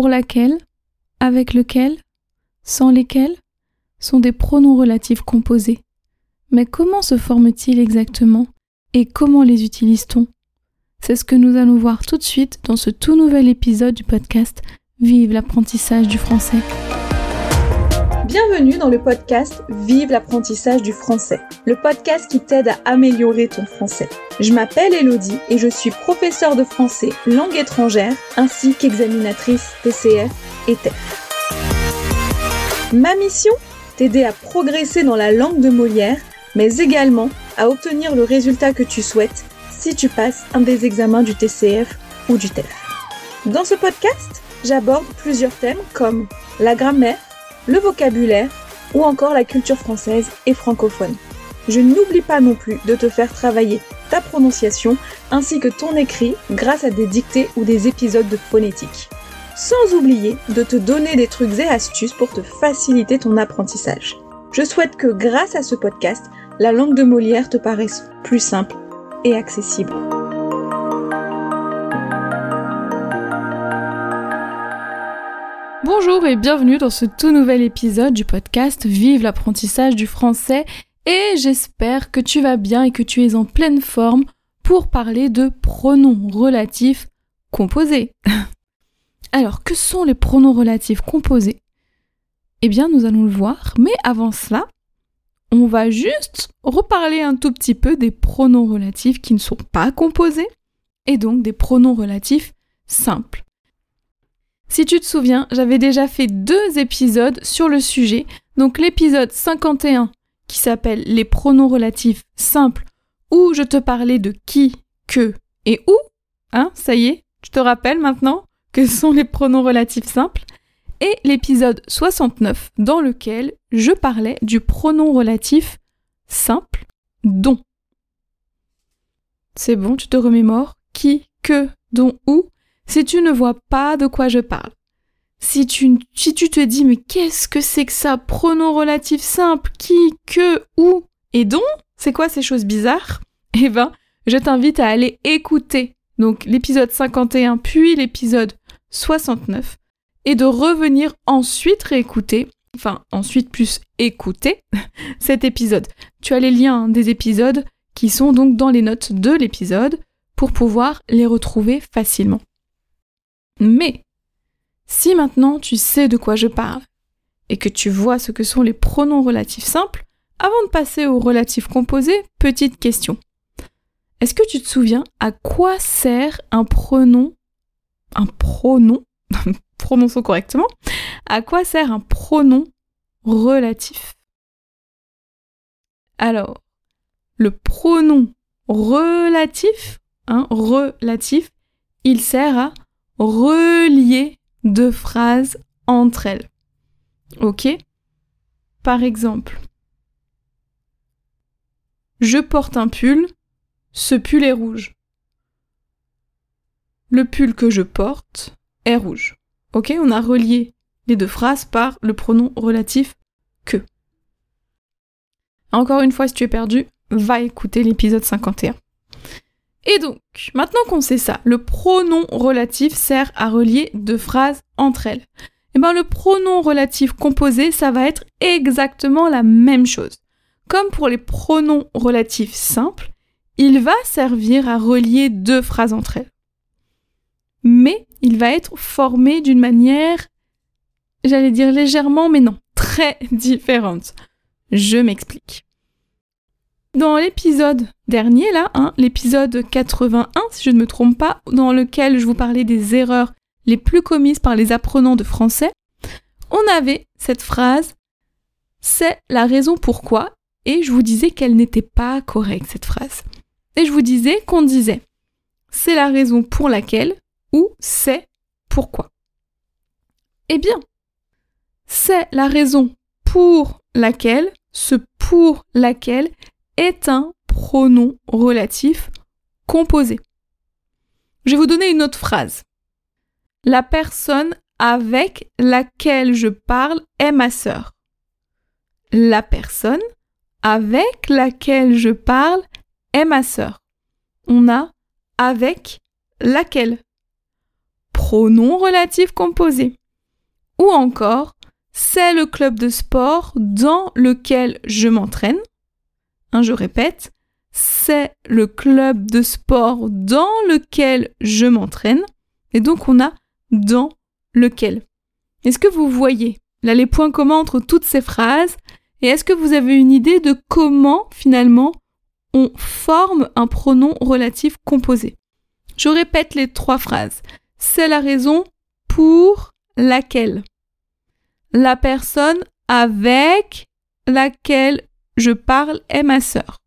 pour laquelle, avec lequel, sans lesquels sont des pronoms relatifs composés. Mais comment se forment-ils exactement et comment les utilise-t-on? C'est ce que nous allons voir tout de suite dans ce tout nouvel épisode du podcast Vive l'apprentissage du français. Bienvenue dans le podcast Vive l'apprentissage du français, le podcast qui t'aide à améliorer ton français. Je m'appelle Elodie et je suis professeure de français langue étrangère ainsi qu'examinatrice TCF et TEF. Ma mission T'aider à progresser dans la langue de Molière, mais également à obtenir le résultat que tu souhaites si tu passes un des examens du TCF ou du TEF. Dans ce podcast, j'aborde plusieurs thèmes comme la grammaire, le vocabulaire ou encore la culture française et francophone. Je n'oublie pas non plus de te faire travailler ta prononciation ainsi que ton écrit grâce à des dictées ou des épisodes de phonétique. Sans oublier de te donner des trucs et astuces pour te faciliter ton apprentissage. Je souhaite que grâce à ce podcast, la langue de Molière te paraisse plus simple et accessible. Bonjour et bienvenue dans ce tout nouvel épisode du podcast Vive l'apprentissage du français et j'espère que tu vas bien et que tu es en pleine forme pour parler de pronoms relatifs composés. Alors, que sont les pronoms relatifs composés? Eh bien, nous allons le voir, mais avant cela, on va juste reparler un tout petit peu des pronoms relatifs qui ne sont pas composés et donc des pronoms relatifs simples. Si tu te souviens, j'avais déjà fait deux épisodes sur le sujet. Donc l'épisode 51 qui s'appelle Les pronoms relatifs simples où je te parlais de qui, que et où. Hein, ça y est, tu te rappelles maintenant que sont les pronoms relatifs simples. Et l'épisode 69 dans lequel je parlais du pronom relatif simple dont. C'est bon, tu te remémores? Qui, que, dont, où? Si tu ne vois pas de quoi je parle, si tu, te dis mais qu'est-ce que c'est que ça, pronom relatif simple, qui, que, où? Et dont, c'est quoi ces choses bizarres? Eh ben, je t'invite à aller écouter donc l'épisode 51 puis l'épisode 69 et de revenir ensuite réécouter, enfin ensuite plus écouter cet épisode. Tu as les liens des épisodes qui sont donc dans les notes de l'épisode pour pouvoir les retrouver facilement. Mais si maintenant tu sais de quoi je parle et que tu vois ce que sont les pronoms relatifs simples, avant de passer aux relatifs composés, petite question. Est-ce que tu te souviens à quoi sert un pronom un pronom prononçons correctement, à quoi sert un pronom relatif? Alors, le pronom relatif, hein, relatif, il sert à relier deux phrases entre elles. Ok? Par exemple, je porte un pull, ce pull est rouge. Le pull que je porte est rouge. Ok? On a relié les deux phrases par le pronom relatif que. Encore une fois, si tu es perdu, va écouter l'épisode 51. Et donc, maintenant qu'on sait ça, le pronom relatif sert à relier deux phrases entre elles. Et eh bien le pronom relatif composé, ça va être exactement la même chose. Comme pour les pronoms relatifs simples, il va servir à relier deux phrases entre elles. Mais il va être formé d'une manière, j'allais dire légèrement, mais non, très différente. Je m'explique. Dans l'épisode dernier, là, hein, l'épisode 81, si je ne me trompe pas, dans lequel je vous parlais des erreurs les plus commises par les apprenants de français, on avait cette phrase c'est la raison pourquoi, et je vous disais qu'elle n'était pas correcte, cette phrase. Et je vous disais qu'on disait c'est la raison pour laquelle ou c'est pourquoi. Eh bien, c'est la raison pour laquelle, ce pour laquelle est un pronom relatif composé. Je vais vous donner une autre phrase. La personne avec laquelle je parle est ma sœur. La personne avec laquelle je parle est ma sœur. On a avec laquelle. pronom relatif composé. Ou encore, c'est le club de sport dans lequel je m'entraîne. Hein, je répète, c'est le club de sport dans lequel je m'entraîne. Et donc on a dans lequel. Est-ce que vous voyez là les points communs entre toutes ces phrases Et est-ce que vous avez une idée de comment finalement on forme un pronom relatif composé? Je répète les trois phrases. C'est la raison pour laquelle. La personne avec laquelle je parle est ma sœur.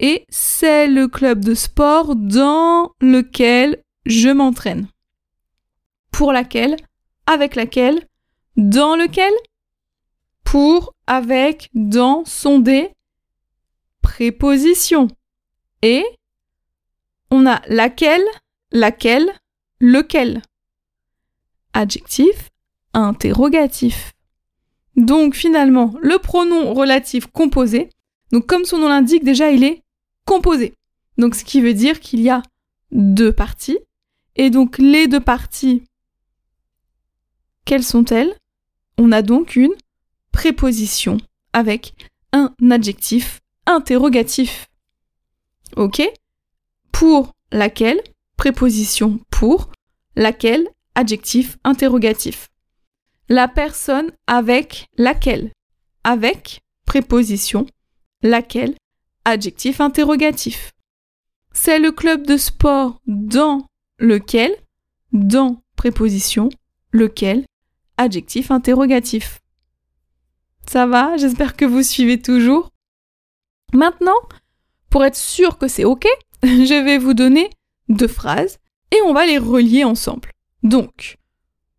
Et c'est le club de sport dans lequel je m'entraîne. Pour laquelle, avec laquelle, dans lequel, pour, avec, dans sont des prépositions. Et on a laquelle, laquelle, lequel. Adjectif, interrogatif. Donc finalement, le pronom relatif composé, donc comme son nom l'indique, déjà il est composé. Donc ce qui veut dire qu'il y a deux parties. Et donc les deux parties, quelles sont-elles? On a donc une préposition avec un adjectif interrogatif. Ok? Pour laquelle, préposition pour, laquelle, adjectif interrogatif la personne avec laquelle? Avec, préposition, laquelle, adjectif interrogatif. C'est le club de sport dans lequel, dans, préposition, lequel, adjectif interrogatif. Ça va? J'espère que vous suivez toujours. Maintenant, pour être sûr que c'est OK, je vais vous donner deux phrases et on va les relier ensemble. Donc,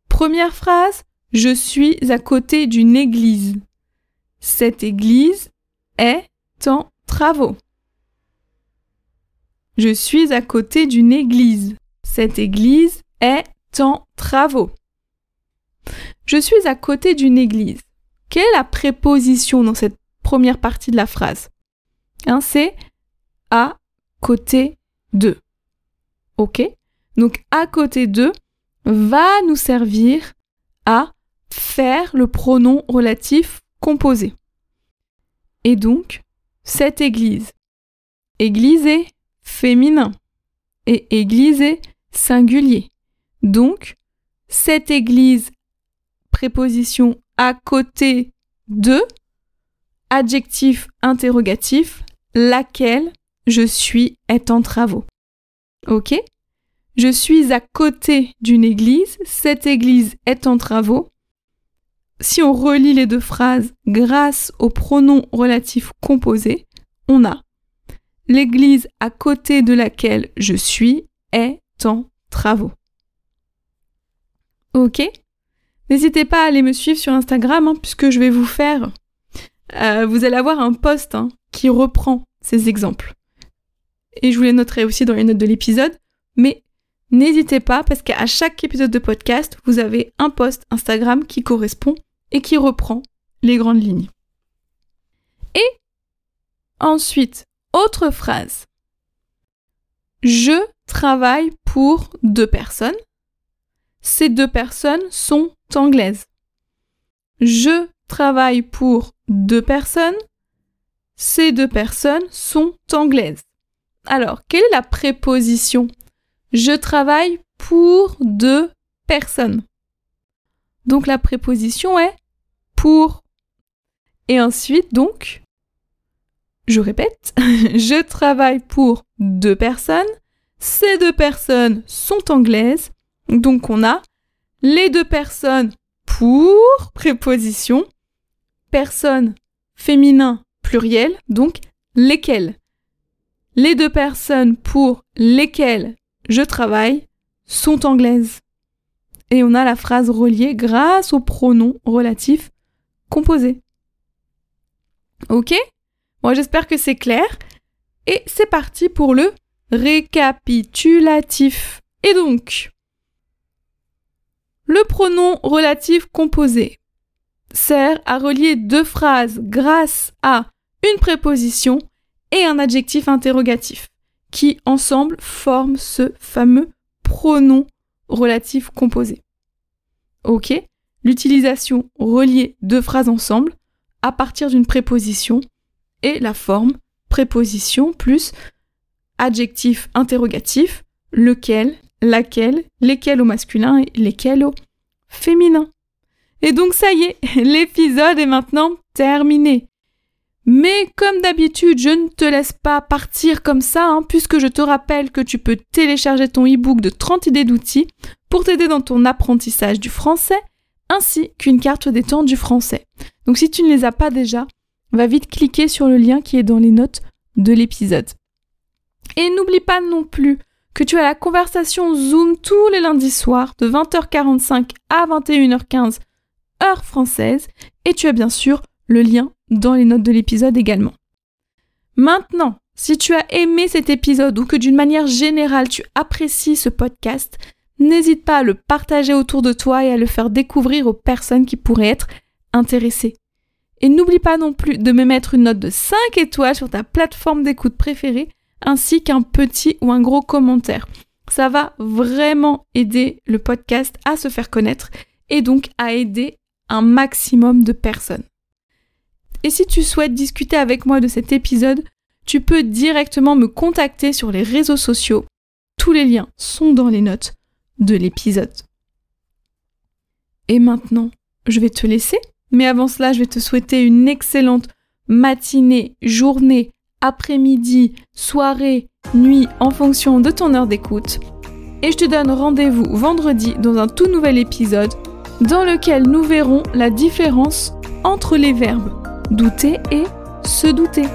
première phrase, je suis à côté d'une église. Cette église est en travaux. Je suis à côté d'une église. Cette église est en travaux. Je suis à côté d'une église. Quelle est la préposition dans cette première partie de la phrase? Hein, C'est à côté de. Ok? Donc à côté de va nous servir à faire le pronom relatif composé. Et donc, cette église. Église est féminin et église est singulier. Donc, cette église, préposition à côté de, adjectif interrogatif, laquelle je suis est en travaux. Ok? Je suis à côté d'une église, cette église est en travaux, si on relie les deux phrases grâce au pronom relatif composé, on a L'église à côté de laquelle je suis est en travaux. Ok? N'hésitez pas à aller me suivre sur Instagram hein, puisque je vais vous faire... Euh, vous allez avoir un post hein, qui reprend ces exemples. Et je vous les noterai aussi dans les notes de l'épisode. Mais n'hésitez pas parce qu'à chaque épisode de podcast, vous avez un post Instagram qui correspond et qui reprend les grandes lignes. Et ensuite, autre phrase. Je travaille pour deux personnes. Ces deux personnes sont anglaises. Je travaille pour deux personnes. Ces deux personnes sont anglaises. Alors, quelle est la préposition? Je travaille pour deux personnes. Donc la préposition est pour. Et ensuite, donc, je répète, je travaille pour deux personnes. Ces deux personnes sont anglaises. Donc on a les deux personnes pour préposition, personne féminin pluriel, donc lesquelles? Les deux personnes pour lesquelles je travaille sont anglaises. Et on a la phrase reliée grâce au pronom relatif composé. Ok? Moi j'espère que c'est clair. Et c'est parti pour le récapitulatif. Et donc, le pronom relatif composé sert à relier deux phrases grâce à une préposition et un adjectif interrogatif qui ensemble forment ce fameux pronom relatif composé. Ok? L'utilisation reliée deux phrases ensemble à partir d'une préposition et la forme préposition plus adjectif interrogatif, lequel, laquelle, lesquels au masculin et lesquels au féminin. Et donc ça y est, l'épisode est maintenant terminé. Mais comme d'habitude, je ne te laisse pas partir comme ça, hein, puisque je te rappelle que tu peux télécharger ton e-book de 30 idées d'outils pour t'aider dans ton apprentissage du français, ainsi qu'une carte des temps du français. Donc si tu ne les as pas déjà, va vite cliquer sur le lien qui est dans les notes de l'épisode. Et n'oublie pas non plus que tu as la conversation Zoom tous les lundis soirs de 20h45 à 21h15 heure française et tu as bien sûr le lien dans les notes de l'épisode également. Maintenant, si tu as aimé cet épisode ou que d'une manière générale tu apprécies ce podcast, n'hésite pas à le partager autour de toi et à le faire découvrir aux personnes qui pourraient être intéressées. Et n'oublie pas non plus de me mettre une note de 5 étoiles sur ta plateforme d'écoute préférée, ainsi qu'un petit ou un gros commentaire. Ça va vraiment aider le podcast à se faire connaître et donc à aider un maximum de personnes. Et si tu souhaites discuter avec moi de cet épisode, tu peux directement me contacter sur les réseaux sociaux. Tous les liens sont dans les notes de l'épisode. Et maintenant, je vais te laisser, mais avant cela, je vais te souhaiter une excellente matinée, journée, après-midi, soirée, nuit en fonction de ton heure d'écoute. Et je te donne rendez-vous vendredi dans un tout nouvel épisode dans lequel nous verrons la différence entre les verbes douter et se douter.